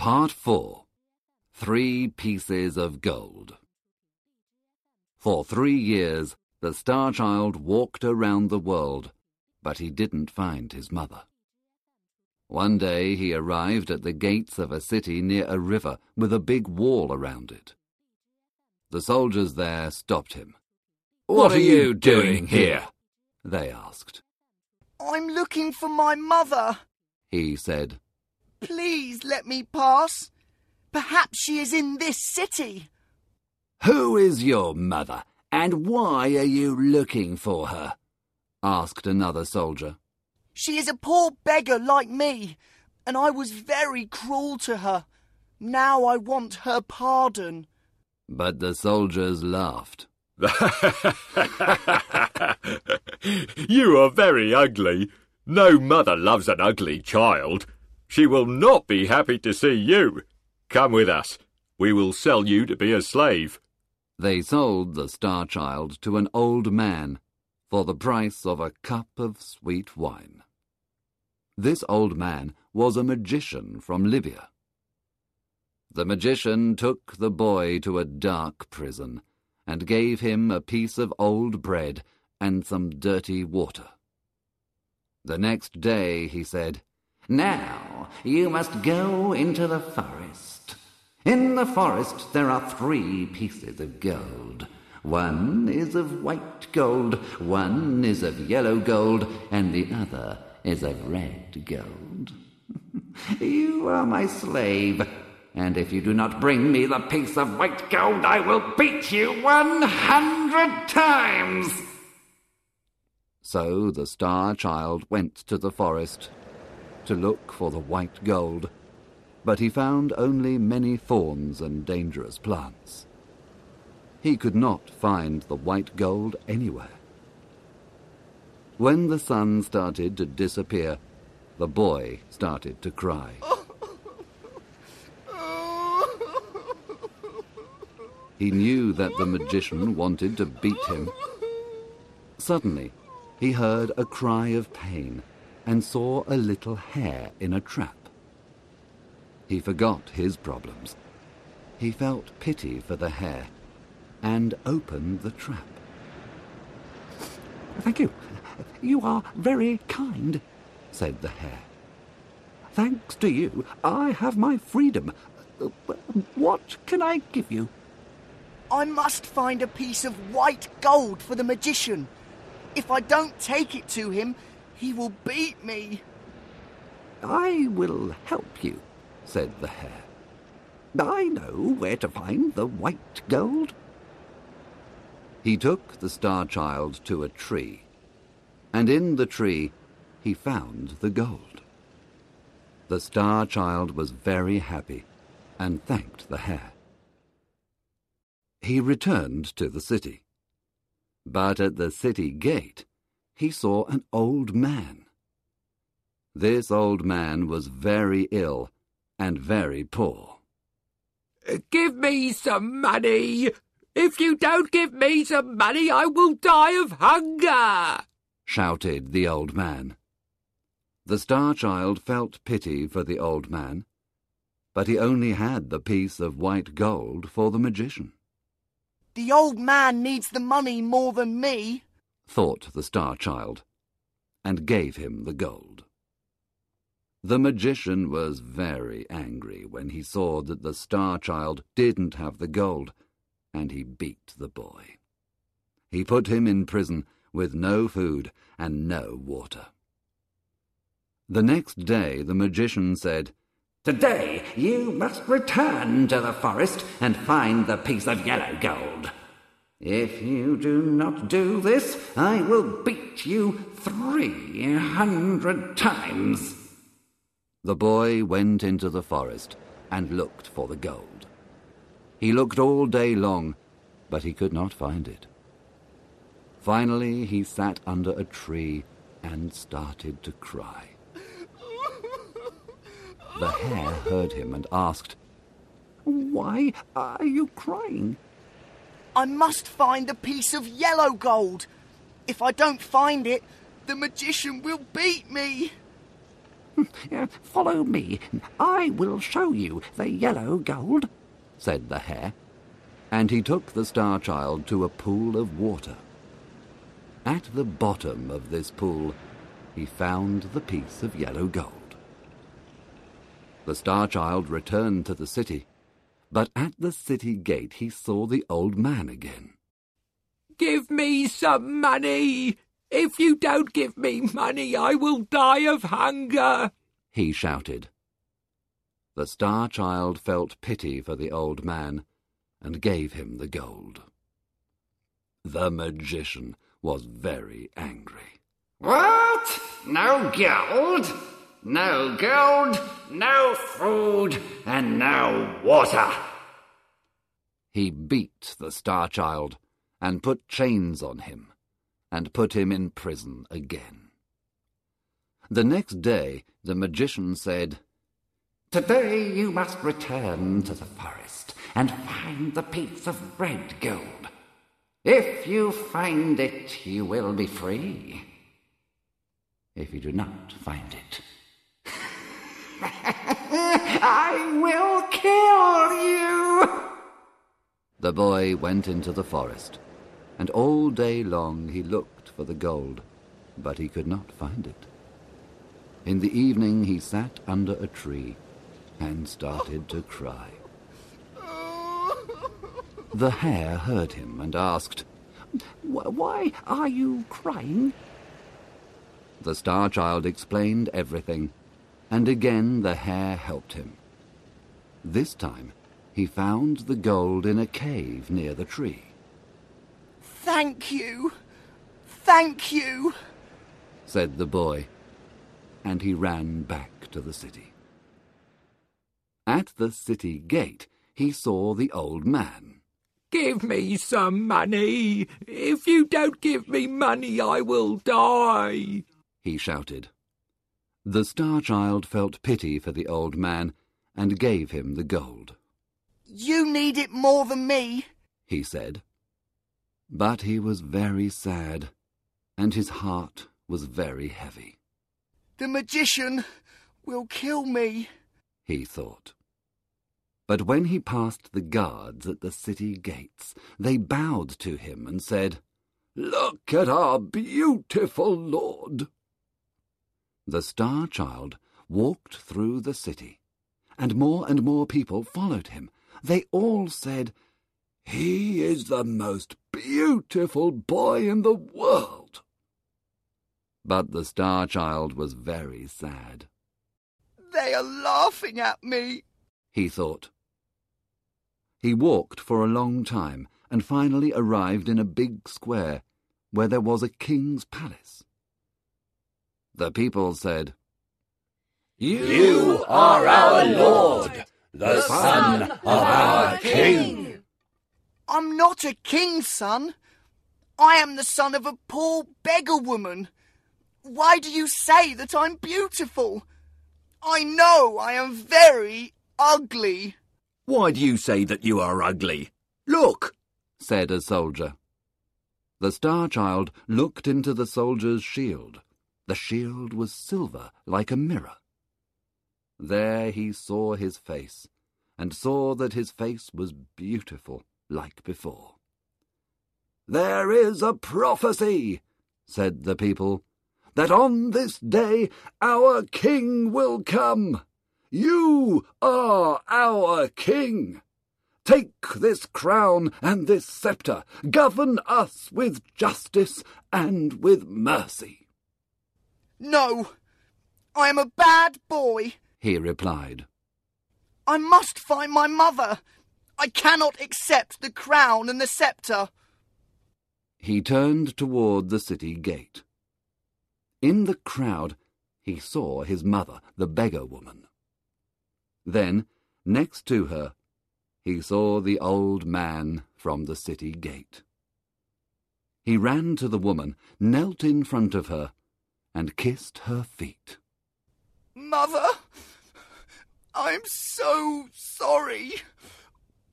Part 4 Three Pieces of Gold. For three years, the Star Child walked around the world, but he didn't find his mother. One day he arrived at the gates of a city near a river with a big wall around it. The soldiers there stopped him. What are you doing here? They asked. I'm looking for my mother. He said, Please let me pass. Perhaps she is in this city. Who is your mother, and why are you looking for her? asked another soldier. She is a poor beggar like me, and I was very cruel to her. Now I want her pardon. But the soldiers laughed. you are very ugly. No mother loves an ugly child. She will not be happy to see you. Come with us. We will sell you to be a slave. They sold the star child to an old man for the price of a cup of sweet wine. This old man was a magician from Libya. The magician took the boy to a dark prison and gave him a piece of old bread and some dirty water. The next day he said, Now you must go into the forest. In the forest there are three pieces of gold. One is of white gold, one is of yellow gold, and the other is of red gold. you are my slave, and if you do not bring me the piece of white gold, I will beat you one hundred times. So the star child went to the forest to look for the white gold, but he found only many thorns and dangerous plants. He could not find the white gold anywhere. When the sun started to disappear, the boy started to cry. He knew that the magician wanted to beat him. Suddenly, he heard a cry of pain and saw a little hare in a trap. He forgot his problems. He felt pity for the hare and opened the trap. Thank you. You are very kind, said the hare. Thanks to you, I have my freedom. What can I give you? I must find a piece of white gold for the magician. If I don't take it to him, he will beat me. I will help you, said the hare. I know where to find the white gold. He took the star child to a tree, and in the tree he found the gold. The star child was very happy and thanked the hare. He returned to the city. But at the city gate, he saw an old man. This old man was very ill and very poor. Give me some money! If you don't give me some money, I will die of hunger! shouted the old man. The star child felt pity for the old man, but he only had the piece of white gold for the magician. The old man needs the money more than me, thought the star child, and gave him the gold. The magician was very angry when he saw that the star child didn't have the gold, and he beat the boy. He put him in prison with no food and no water. The next day the magician said, Today you must return to the forest and find the piece of yellow gold. If you do not do this, I will beat you three hundred times. The boy went into the forest and looked for the gold. He looked all day long, but he could not find it. Finally, he sat under a tree and started to cry. The hare heard him and asked, Why are you crying? I must find a piece of yellow gold. If I don't find it, the magician will beat me. Follow me. I will show you the yellow gold, said the hare. And he took the Star Child to a pool of water. At the bottom of this pool, he found the piece of yellow gold. The Star Child returned to the city, but at the city gate he saw the old man again. Give me some money! If you don't give me money, I will die of hunger! he shouted. The Star Child felt pity for the old man and gave him the gold. The magician was very angry. What? No gold? No gold, no food, and no water. He beat the Star Child and put chains on him and put him in prison again. The next day the magician said, Today you must return to the forest and find the piece of red gold. If you find it, you will be free. If you do not find it, I will kill you! The boy went into the forest, and all day long he looked for the gold, but he could not find it. In the evening he sat under a tree and started to cry. The hare heard him and asked, Why are you crying? The Star Child explained everything, and again the hare helped him. This time he found the gold in a cave near the tree. Thank you. Thank you, said the boy, and he ran back to the city. At the city gate he saw the old man. Give me some money. If you don't give me money, I will die, he shouted. The Star Child felt pity for the old man and gave him the gold. You need it more than me, he said. But he was very sad, and his heart was very heavy. The magician will kill me, he thought. But when he passed the guards at the city gates, they bowed to him and said, Look at our beautiful lord. The Star Child walked through the city, and more and more people followed him. They all said, He is the most beautiful boy in the world. But the Star Child was very sad. They are laughing at me, he thought. He walked for a long time and finally arrived in a big square where there was a king's palace. The people said, You are our lord, the son of our king. I'm not a king's son. I am the son of a poor beggar woman. Why do you say that I'm beautiful? I know I am very ugly. Why do you say that you are ugly? Look, said a soldier. The Star Child looked into the soldier's shield. The shield was silver like a mirror. There he saw his face, and saw that his face was beautiful like before. There is a prophecy, said the people, that on this day our king will come. You are our king. Take this crown and this sceptre. Govern us with justice and with mercy. No, I am a bad boy, he replied. I must find my mother. I cannot accept the crown and the sceptre. He turned toward the city gate. In the crowd, he saw his mother, the beggar woman. Then, next to her, he saw the old man from the city gate. He ran to the woman, knelt in front of her, and kissed her feet. Mother, I'm so sorry.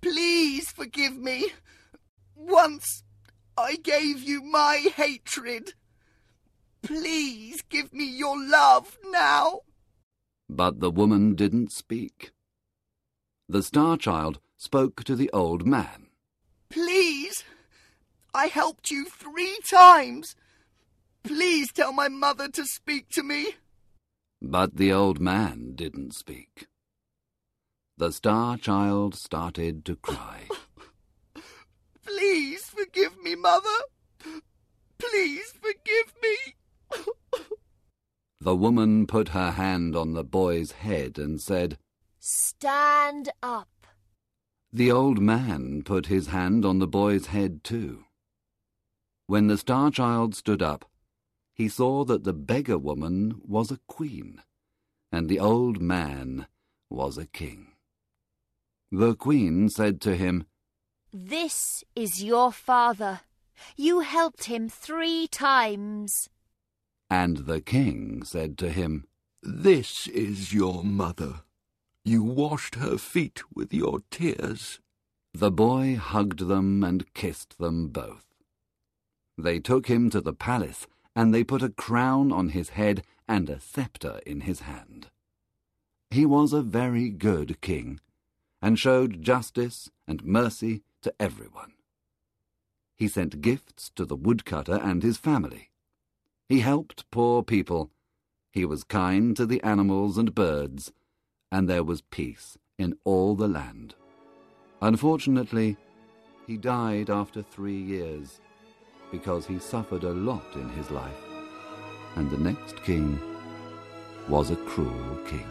Please forgive me. Once I gave you my hatred. Please give me your love now. But the woman didn't speak. The Star Child spoke to the old man. Please, I helped you three times. Please tell my mother to speak to me. But the old man didn't speak. The Star Child started to cry. Please forgive me, Mother. Please forgive me. the woman put her hand on the boy's head and said, Stand up. The old man put his hand on the boy's head too. When the Star Child stood up, he saw that the beggar woman was a queen, and the old man was a king. The queen said to him, This is your father. You helped him three times. And the king said to him, This is your mother. You washed her feet with your tears. The boy hugged them and kissed them both. They took him to the palace, and they put a crown on his head and a sceptre in his hand. He was a very good king, and showed justice and mercy to everyone. He sent gifts to the woodcutter and his family. He helped poor people. He was kind to the animals and birds, and there was peace in all the land. Unfortunately, he died after three years because he suffered a lot in his life, and the next king was a cruel king.